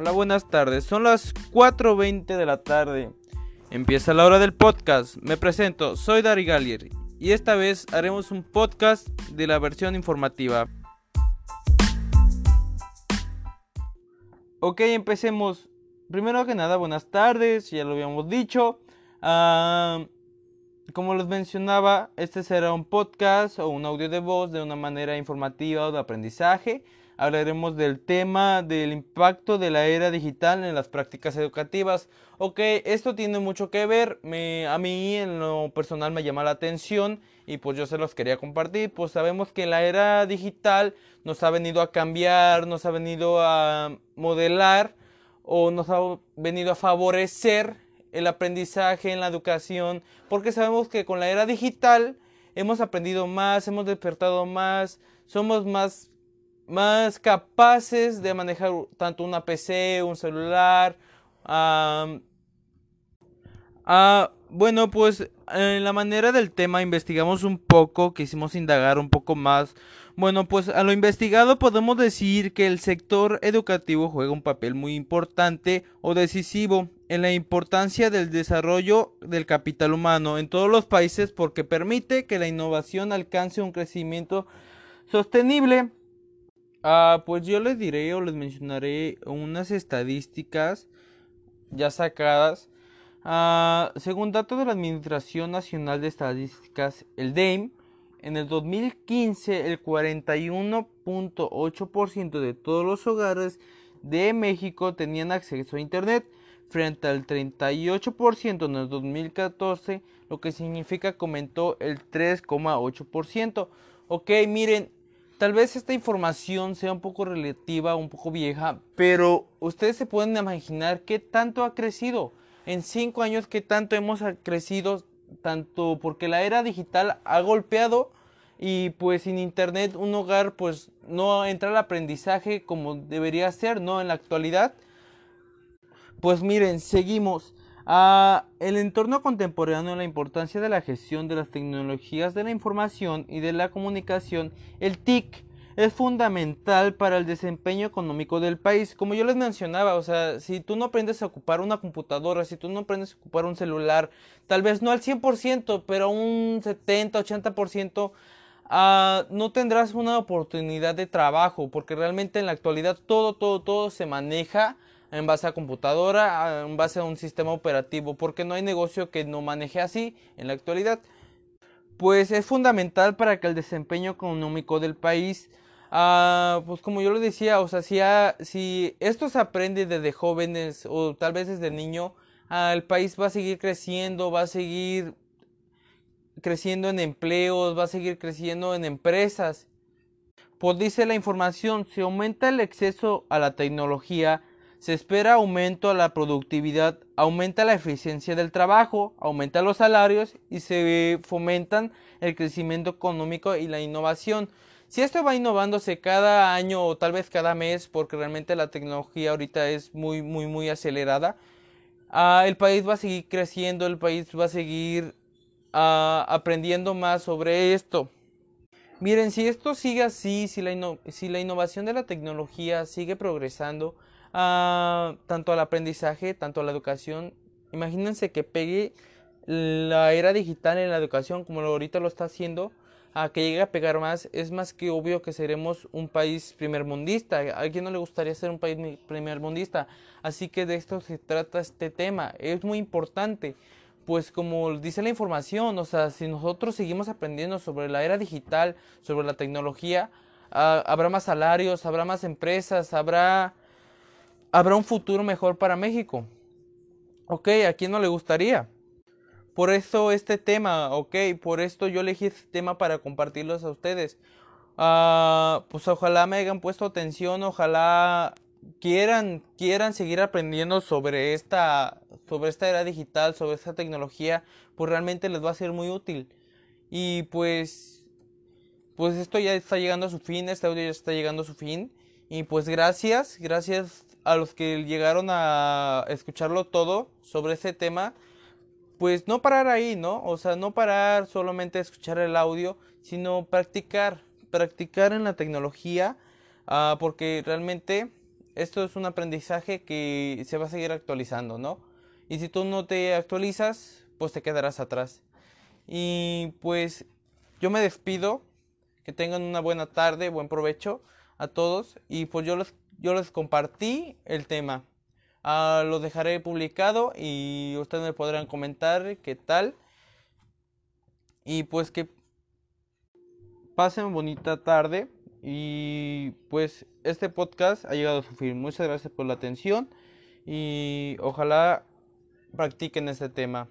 Hola, buenas tardes. Son las 4.20 de la tarde. Empieza la hora del podcast. Me presento, soy Dari Galier y esta vez haremos un podcast de la versión informativa. Ok, empecemos. Primero que nada, buenas tardes, ya lo habíamos dicho. Ah, como les mencionaba, este será un podcast o un audio de voz de una manera informativa o de aprendizaje. Hablaremos del tema del impacto de la era digital en las prácticas educativas. Ok, esto tiene mucho que ver, a mí en lo personal me llama la atención y pues yo se los quería compartir, pues sabemos que la era digital nos ha venido a cambiar, nos ha venido a modelar o nos ha venido a favorecer el aprendizaje en la educación, porque sabemos que con la era digital hemos aprendido más, hemos despertado más, somos más más capaces de manejar tanto una PC, un celular. ah, bueno, pues en la manera del tema investigamos un poco, quisimos indagar un poco más. Bueno, pues a lo investigado podemos decir que el sector educativo juega un papel muy importante o decisivo en la importancia del desarrollo del capital humano en todos los países porque permite que la innovación alcance un crecimiento sostenible Ah, pues yo les diré o les mencionaré unas estadísticas ya sacadas. Ah, según datos de la Administración Nacional de Estadísticas, el DEIM, en el 2015 el 41.8% de todos los hogares de México tenían acceso a Internet, frente al 38% en el 2014, lo que significa que aumentó el 3,8%. Ok, miren, Tal vez esta información sea un poco relativa, un poco vieja, pero ustedes se pueden imaginar qué tanto ha crecido. En cinco años, qué tanto hemos crecido, tanto porque la era digital ha golpeado y pues sin internet un hogar pues no entra al aprendizaje como debería ser, ¿no? En la actualidad. Pues miren, seguimos. Ah, el entorno contemporáneo, la importancia de la gestión de las tecnologías de la información y de la comunicación, el TIC es fundamental para el desempeño económico del país. Como yo les mencionaba, o sea, si tú no aprendes a ocupar una computadora, si tú no aprendes a ocupar un celular, tal vez no al 100%, pero un 70, 80%, ah, no tendrás una oportunidad de trabajo, porque realmente en la actualidad todo, todo, todo se maneja en base a computadora, en base a un sistema operativo, porque no hay negocio que no maneje así en la actualidad. Pues es fundamental para que el desempeño económico del país, ah, pues como yo lo decía, o sea, si, si esto se aprende desde jóvenes o tal vez desde niño, ah, el país va a seguir creciendo, va a seguir creciendo en empleos, va a seguir creciendo en empresas. Pues dice la información, si aumenta el exceso a la tecnología, se espera aumento a la productividad, aumenta la eficiencia del trabajo, aumenta los salarios y se fomentan el crecimiento económico y la innovación. Si esto va innovándose cada año o tal vez cada mes, porque realmente la tecnología ahorita es muy, muy, muy acelerada, ah, el país va a seguir creciendo, el país va a seguir ah, aprendiendo más sobre esto. Miren, si esto sigue así, si la, si la innovación de la tecnología sigue progresando, tanto al aprendizaje, tanto a la educación. Imagínense que pegue la era digital en la educación como ahorita lo está haciendo, a que llegue a pegar más, es más que obvio que seremos un país primermundista. ¿A quién no le gustaría ser un país primermundista? Así que de esto se trata este tema. Es muy importante. Pues como dice la información, o sea, si nosotros seguimos aprendiendo sobre la era digital, sobre la tecnología, ah, habrá más salarios, habrá más empresas, habrá habrá un futuro mejor para México. Ok, ¿a quién no le gustaría? Por eso este tema, ok, por esto yo elegí este tema para compartirlos a ustedes. Ah, pues ojalá me hayan puesto atención, ojalá quieran, quieran seguir aprendiendo sobre esta, sobre esta era digital, sobre esta tecnología, pues realmente les va a ser muy útil. Y pues, pues esto ya está llegando a su fin, este audio ya está llegando a su fin. Y pues gracias, gracias a los que llegaron a escucharlo todo sobre ese tema, pues no parar ahí, ¿no? O sea, no parar solamente a escuchar el audio, sino practicar, practicar en la tecnología, ah, porque realmente esto es un aprendizaje que se va a seguir actualizando, ¿no? Y si tú no te actualizas, pues te quedarás atrás. Y pues yo me despido, que tengan una buena tarde, buen provecho a todos y pues yo les, yo les compartí el tema. Ah, lo dejaré publicado y ustedes me podrán comentar qué tal. Y pues que pasen bonita tarde. Y pues este podcast ha llegado a su fin. Muchas gracias por la atención y ojalá practiquen este tema.